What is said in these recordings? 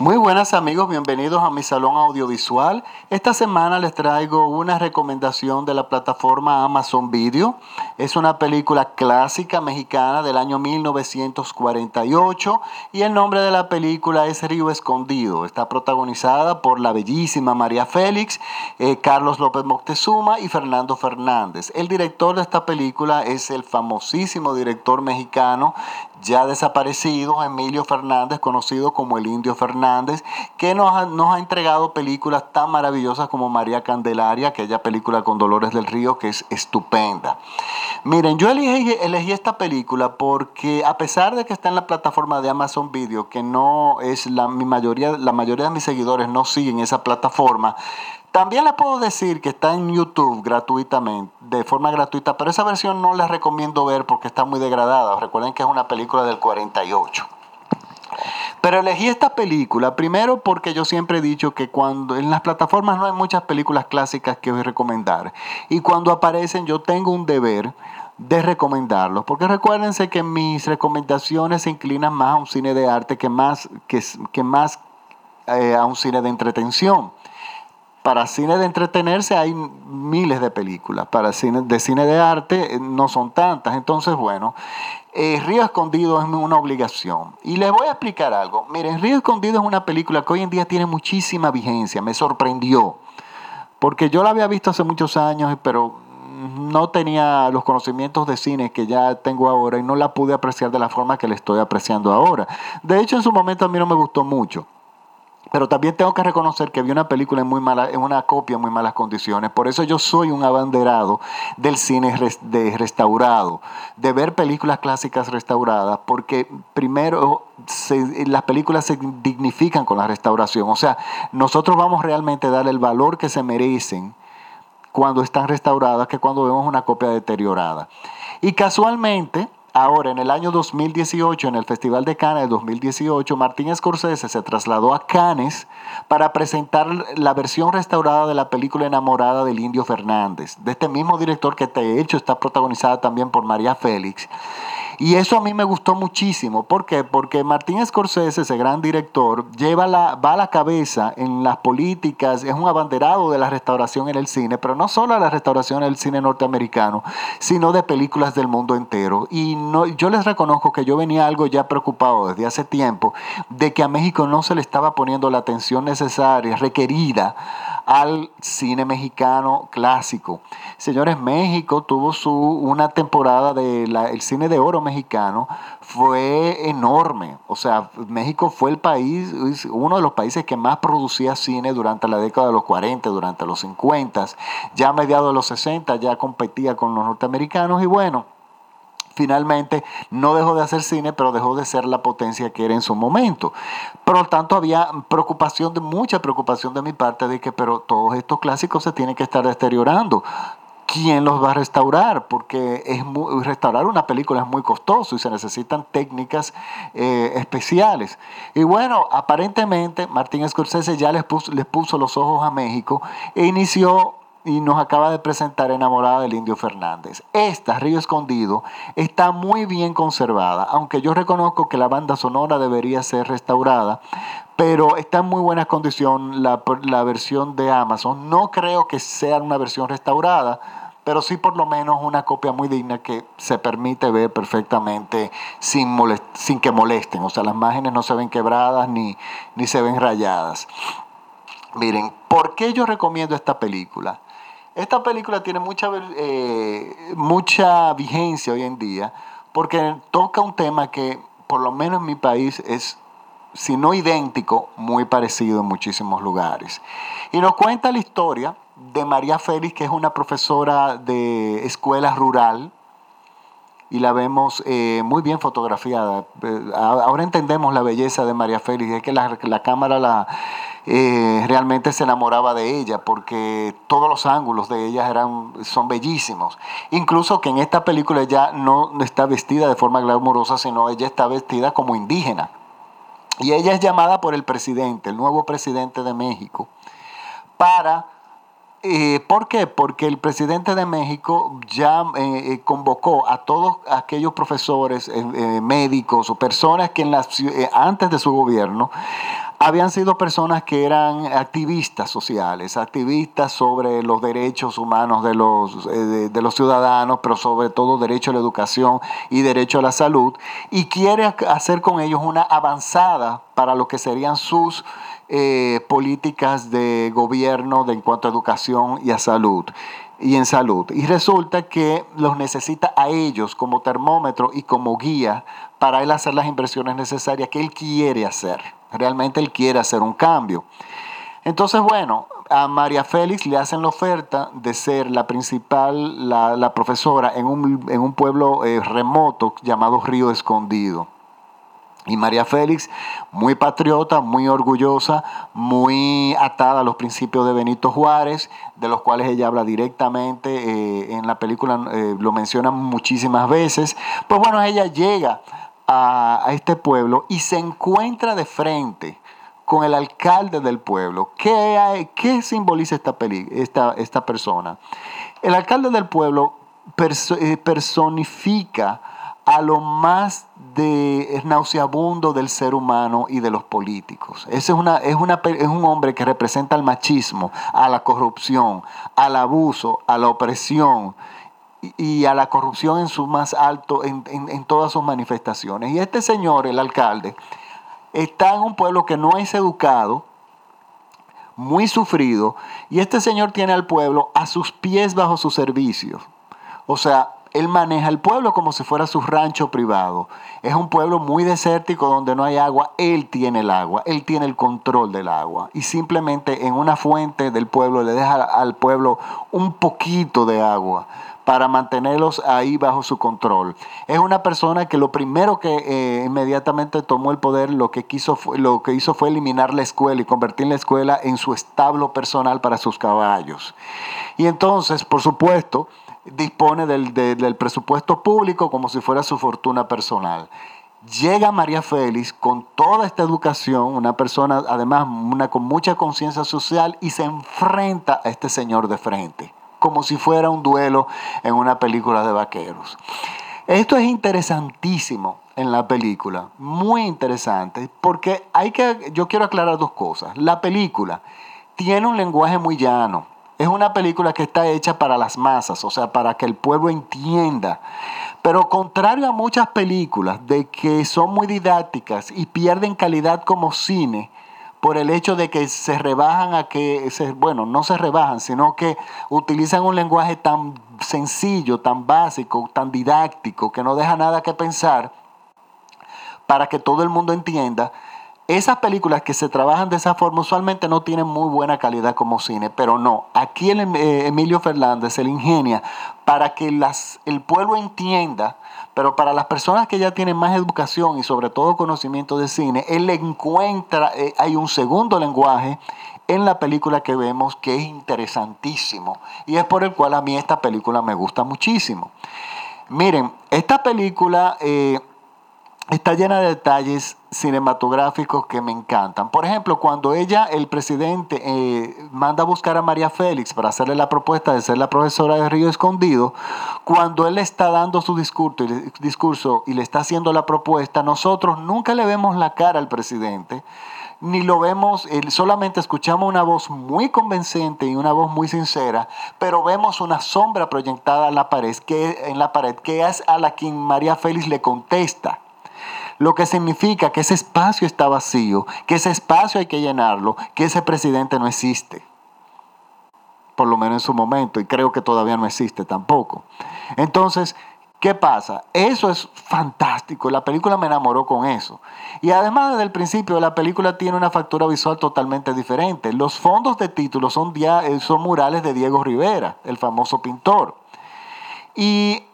Muy buenas amigos, bienvenidos a mi salón audiovisual. Esta semana les traigo una recomendación de la plataforma Amazon Video. Es una película clásica mexicana del año 1948 y el nombre de la película es Río Escondido. Está protagonizada por la bellísima María Félix, eh, Carlos López Moctezuma y Fernando Fernández. El director de esta película es el famosísimo director mexicano ya desaparecido, Emilio Fernández, conocido como el Indio Fernández, que nos ha, nos ha entregado películas tan maravillosas como María Candelaria, aquella película con Dolores del Río, que es estupenda. Miren, yo elegí, elegí esta película porque a pesar de que está en la plataforma de Amazon Video, que no es la, mi mayoría, la mayoría de mis seguidores no siguen esa plataforma, también les puedo decir que está en YouTube gratuitamente, de forma gratuita, pero esa versión no la recomiendo ver porque está muy degradada. Recuerden que es una película del 48. Pero elegí esta película primero porque yo siempre he dicho que cuando en las plataformas no hay muchas películas clásicas que voy a recomendar. Y cuando aparecen yo tengo un deber de recomendarlos. Porque recuérdense que mis recomendaciones se inclinan más a un cine de arte que más, que, que más eh, a un cine de entretención para cine de entretenerse hay miles de películas, para cine de cine de arte eh, no son tantas. Entonces, bueno, eh, Río Escondido es una obligación. Y les voy a explicar algo. Miren, Río Escondido es una película que hoy en día tiene muchísima vigencia, me sorprendió, porque yo la había visto hace muchos años, pero no tenía los conocimientos de cine que ya tengo ahora y no la pude apreciar de la forma que la estoy apreciando ahora. De hecho, en su momento a mí no me gustó mucho. Pero también tengo que reconocer que vi una película en muy mala, en una copia en muy malas condiciones. Por eso yo soy un abanderado del cine de restaurado, de ver películas clásicas restauradas, porque primero las películas se dignifican con la restauración. O sea, nosotros vamos realmente a dar el valor que se merecen cuando están restauradas que cuando vemos una copia deteriorada. Y casualmente, Ahora, en el año 2018, en el Festival de Cannes de 2018, Martín Scorsese se trasladó a Cannes para presentar la versión restaurada de la película Enamorada del Indio Fernández, de este mismo director que de hecho está protagonizada también por María Félix. Y eso a mí me gustó muchísimo. ¿Por qué? Porque Martín Scorsese, ese gran director, lleva la, va a la cabeza en las políticas, es un abanderado de la restauración en el cine, pero no solo de la restauración en el cine norteamericano, sino de películas del mundo entero. Y no, yo les reconozco que yo venía algo ya preocupado desde hace tiempo de que a México no se le estaba poniendo la atención necesaria, requerida al cine mexicano clásico. Señores, México tuvo su, una temporada del el cine de oro mexicano, fue enorme. O sea, México fue el país, uno de los países que más producía cine durante la década de los 40, durante los 50, ya a mediados de los 60 ya competía con los norteamericanos y bueno finalmente no dejó de hacer cine, pero dejó de ser la potencia que era en su momento. Por lo tanto, había preocupación, de mucha preocupación de mi parte de que, pero todos estos clásicos se tienen que estar deteriorando. ¿Quién los va a restaurar? Porque es restaurar una película es muy costoso y se necesitan técnicas eh, especiales. Y bueno, aparentemente Martín Scorsese ya les puso, les puso los ojos a México e inició y nos acaba de presentar Enamorada del Indio Fernández. Esta, Río Escondido, está muy bien conservada, aunque yo reconozco que la banda sonora debería ser restaurada, pero está en muy buena condición la, la versión de Amazon. No creo que sea una versión restaurada, pero sí por lo menos una copia muy digna que se permite ver perfectamente sin, sin que molesten. O sea, las imágenes no se ven quebradas ni, ni se ven rayadas. Miren, ¿por qué yo recomiendo esta película? Esta película tiene mucha, eh, mucha vigencia hoy en día porque toca un tema que, por lo menos en mi país, es, si no idéntico, muy parecido en muchísimos lugares. Y nos cuenta la historia de María Félix, que es una profesora de escuela rural, y la vemos eh, muy bien fotografiada. Eh, ahora entendemos la belleza de María Félix, es que la, la cámara la, eh, realmente se enamoraba de ella porque todos los ángulos de ella eran, son bellísimos. Incluso que en esta película ella no está vestida de forma glamurosa, sino ella está vestida como indígena. Y ella es llamada por el presidente, el nuevo presidente de México, para... Eh, ¿Por qué? Porque el presidente de México ya eh, convocó a todos aquellos profesores, médicos o personas que en antes de su gobierno habían sido personas que eran activistas sociales, activistas sobre los derechos humanos de los, eh, de, los ciudadanos, pero sobre todo derecho a la educación y derecho a la salud, y quiere hacer con ellos una avanzada para lo que serían sus eh, políticas de gobierno de, en cuanto a educación y a salud y en salud. Y resulta que los necesita a ellos como termómetro y como guía para él hacer las inversiones necesarias que él quiere hacer. Realmente él quiere hacer un cambio. Entonces, bueno, a María Félix le hacen la oferta de ser la principal, la, profesora en un, pueblo eh, remoto llamado Río Escondido. Y María Félix, muy patriota, muy orgullosa, muy atada a los principios de Benito Juárez, de los cuales ella habla directamente, eh, en la película eh, lo menciona muchísimas veces. Pues bueno, ella llega a, este pueblo y se encuentra de frente con el alcalde del pueblo. ¿Qué, qué simboliza esta, esta, esta persona? El alcalde del pueblo eh, personifica a lo más de nauseabundo del ser humano y de los políticos. Ese es, una, es, es un hombre que representa al machismo, a la corrupción, al abuso, a la opresión y a la corrupción en su más alto, en, en, todas sus manifestaciones. Y este señor, el alcalde, está en un pueblo que no es educado, muy sufrido, y este señor tiene al pueblo a sus pies bajo su servicio. O sea, él maneja el pueblo como si fuera su rancho privado. Es un pueblo muy desértico donde no hay agua. Él tiene el agua, él tiene el control del agua. Y simplemente en una fuente del pueblo le deja al pueblo un poquito de agua para mantenerlos ahí bajo su control. Es una persona que lo primero que eh, inmediatamente tomó el poder, lo que, quiso, lo que hizo fue eliminar la escuela y convertir la escuela en su establo personal para sus caballos. Y entonces, por supuesto, dispone del, del presupuesto público como si fuera su fortuna personal. Llega María Félix con toda esta educación, una persona además una, con mucha conciencia social y se enfrenta a este señor de frente, como si fuera un duelo en una película de vaqueros. Esto es interesantísimo en la película, muy interesante, porque hay que, yo quiero aclarar dos cosas. La película tiene un lenguaje muy llano, es una película que está hecha para las masas, o sea, para que el pueblo entienda. Pero contrario a muchas películas de que son muy didácticas y pierden calidad como cine, por el hecho de que se rebajan a que, bueno, no se rebajan, sino que utilizan un lenguaje tan sencillo, tan básico, tan didáctico, que no deja nada que pensar para que todo el mundo entienda. Esas películas que se trabajan de esa forma usualmente no tienen muy buena calidad como cine, pero no. Aquí el, eh, Emilio Fernández se ingenia para que el pueblo entienda, pero para las personas que ya tienen más educación y sobre todo conocimiento de cine, él encuentra, eh, hay un segundo lenguaje en la película que vemos que es interesantísimo y es por el cual a mí esta película me gusta muchísimo. Miren, esta película... Eh, está llena de detalles cinematográficos que me encantan. Por ejemplo, cuando ella, el presidente, eh, manda a buscar a María Félix para hacerle la propuesta de ser la profesora de Río Escondido, cuando él está dando su discurso, discurso y le está haciendo la propuesta, nosotros nunca le vemos la cara al presidente ni lo vemos, solamente escuchamos una voz muy convincente y una voz muy sincera, pero vemos una sombra proyectada en la pared, que, en la pared, que es a la quien María Félix le contesta lo que significa que ese espacio está vacío, que ese espacio hay que llenarlo, que ese presidente no existe. Por lo menos en su momento, y creo que todavía no existe tampoco. Entonces, ¿qué pasa? Eso es fantástico, la película me enamoró con eso. Y además desde el principio la película tiene una factura visual totalmente diferente. Los fondos de título son, son murales de Diego Rivera, el famoso pintor. Y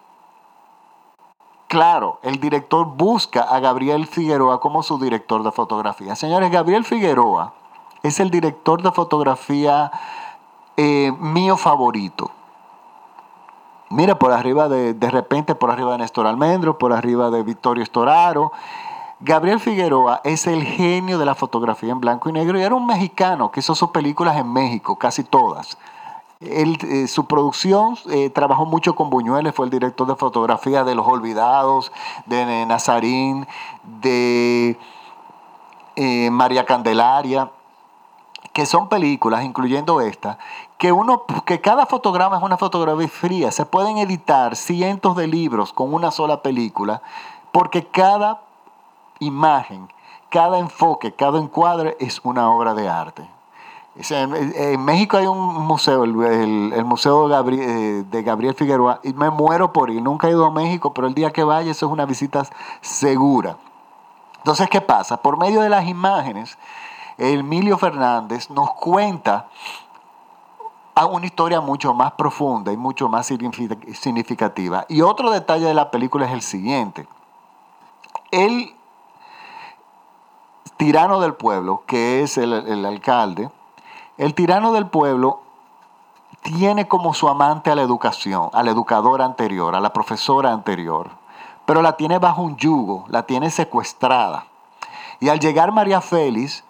Claro, el director busca a Gabriel Figueroa como su director de fotografía. Señores, Gabriel Figueroa es el director de fotografía eh, mío favorito. Mira, por arriba de, de repente, por arriba de Néstor Almendro, por arriba de Victorio Estoraro. Gabriel Figueroa es el genio de la fotografía en blanco y negro y era un mexicano que hizo sus películas en México, casi todas. Eh, su producción eh, trabajó mucho con Buñuelos, fue el director de fotografía de Los Olvidados, de Nazarín, de eh, María Candelaria, que son películas, incluyendo esta, que, uno, que cada fotograma es una fotografía fría. Se pueden editar cientos de libros con una sola película, porque cada imagen, cada enfoque, cada encuadre es una obra de arte. En México hay un museo, el, Museo eh, de Gabriel, Figueroa, y me muero por ir. Nunca he ido a México, pero el día que vaya, eso es una visita segura. Entonces, ¿qué pasa? Por medio de las imágenes, Emilio Fernández nos cuenta una historia mucho más profunda y mucho más significativa. Y otro detalle de la película es el siguiente. El tirano del pueblo, que es el alcalde, el tirano del pueblo tiene como su amante a la educación, a la educadora anterior, a la profesora anterior, pero la tiene bajo un yugo, la tiene secuestrada. Y al llegar María Félix,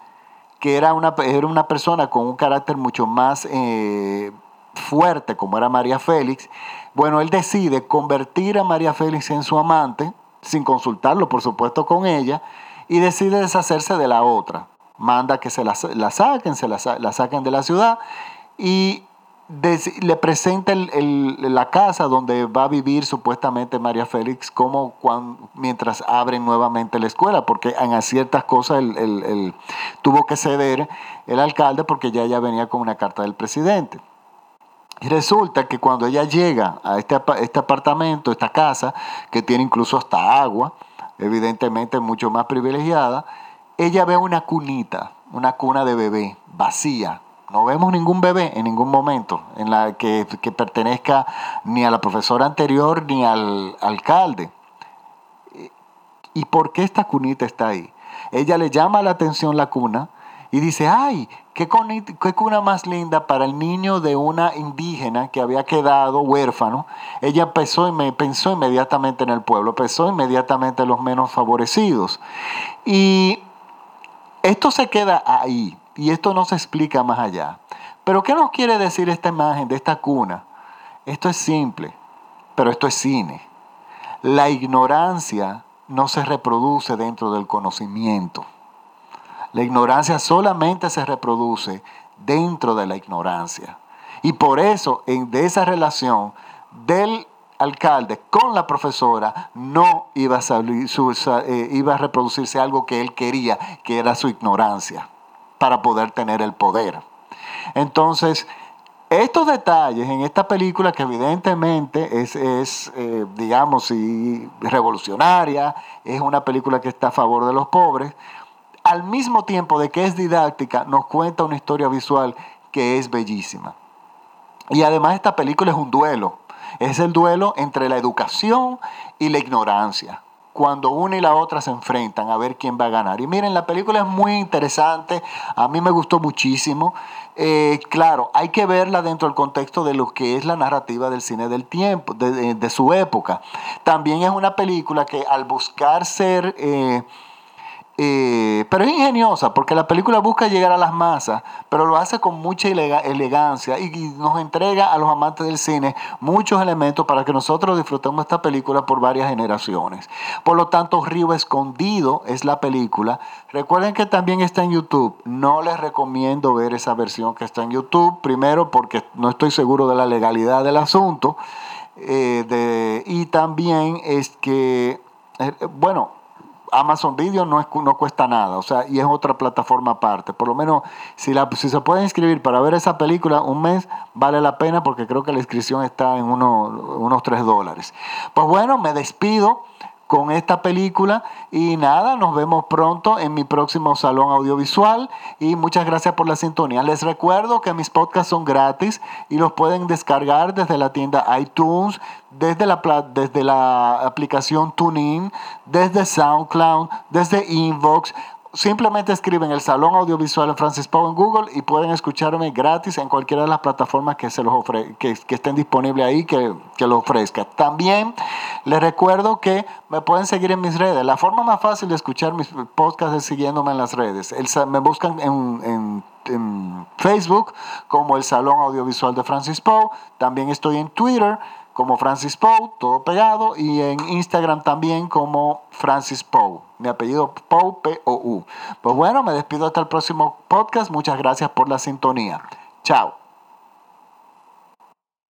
que era una, era una persona con un carácter mucho más eh, fuerte como era María Félix, bueno, él decide convertir a María Félix en su amante, sin consultarlo, por supuesto, con ella, y decide deshacerse de la otra manda que se la, saquen, se la, saquen de la ciudad y le presenta la casa donde va a vivir supuestamente María Félix como mientras abren nuevamente la escuela, porque en ciertas cosas el, tuvo que ceder el alcalde porque ya ella venía con una carta del presidente. Y resulta que cuando ella llega a este, este apartamento, esta casa, que tiene incluso hasta agua, evidentemente mucho más privilegiada, ella ve una cunita, una cuna de bebé vacía. No vemos ningún bebé en ningún momento en la que, pertenezca ni a la profesora anterior ni al alcalde. ¿Y por qué esta cunita está ahí? Ella le llama la atención la cuna y dice, ay, qué, qué cuna más linda para el niño de una indígena que había quedado huérfano. Ella pensó, pensó inmediatamente en el pueblo, pensó inmediatamente en los menos favorecidos. Y esto se queda ahí y esto no se explica más allá. Pero ¿qué nos quiere decir esta imagen de esta cuna? Esto es simple, pero esto es cine. La ignorancia no se reproduce dentro del conocimiento. La ignorancia solamente se reproduce dentro de la ignorancia. Y por eso, en, de esa relación del alcalde con la profesora no iba a, eh, iba a reproducirse algo que él quería, que era su ignorancia, para poder tener el poder. Entonces, estos detalles en esta película que evidentemente es, es eh, digamos, y revolucionaria, es una película que está a favor de los pobres, al mismo tiempo de que es didáctica, nos cuenta una historia visual que es bellísima. Y además esta película es un duelo es el duelo entre la educación y la ignorancia. Cuando una y la otra se enfrentan a ver quién va a ganar. Y miren, la película es muy interesante. A mí me gustó muchísimo. Eh, claro, hay que verla dentro del contexto de lo que es la narrativa del cine del tiempo, de, su época. También es una película que al buscar ser... Eh, eh, pero es ingeniosa porque la película busca llegar a las masas, pero lo hace con mucha elegancia y, nos entrega a los amantes del cine muchos elementos para que nosotros disfrutemos esta película por varias generaciones. Por lo tanto, Río Escondido es la película. Recuerden que también está en YouTube. No les recomiendo ver esa versión que está en YouTube, primero porque no estoy seguro de la legalidad del asunto. Eh, y también es que, eh, bueno, Amazon Video no, es, no cuesta nada, o sea, y es otra plataforma aparte. Por lo menos, si, la, si se puede inscribir para ver esa película un mes, vale la pena porque creo que la inscripción está en unos 3 dólares. Pues bueno, me despido con esta película y nada, nos vemos pronto en mi próximo salón audiovisual y muchas gracias por la sintonía. Les recuerdo que mis podcasts son gratis y los pueden descargar desde la tienda iTunes, desde la, desde la aplicación TuneIn, desde SoundCloud, desde Inbox simplemente escriben el Salón Audiovisual de Francis Pau en Google y pueden escucharme gratis en cualquiera de las plataformas que, se los ofre que, estén disponibles ahí, que, que lo ofrezca. También les recuerdo que me pueden seguir en mis redes. La forma más fácil de escuchar mis podcasts es siguiéndome en las redes. me buscan en, Facebook como el Salón Audiovisual de Francis Poe. También estoy en Twitter como Francis Poe, todo pegado, y en Instagram también como Francis Poe. Mi apellido Poe, P-O-U. Pues bueno, me despido hasta el próximo podcast. Muchas gracias por la sintonía. Chao.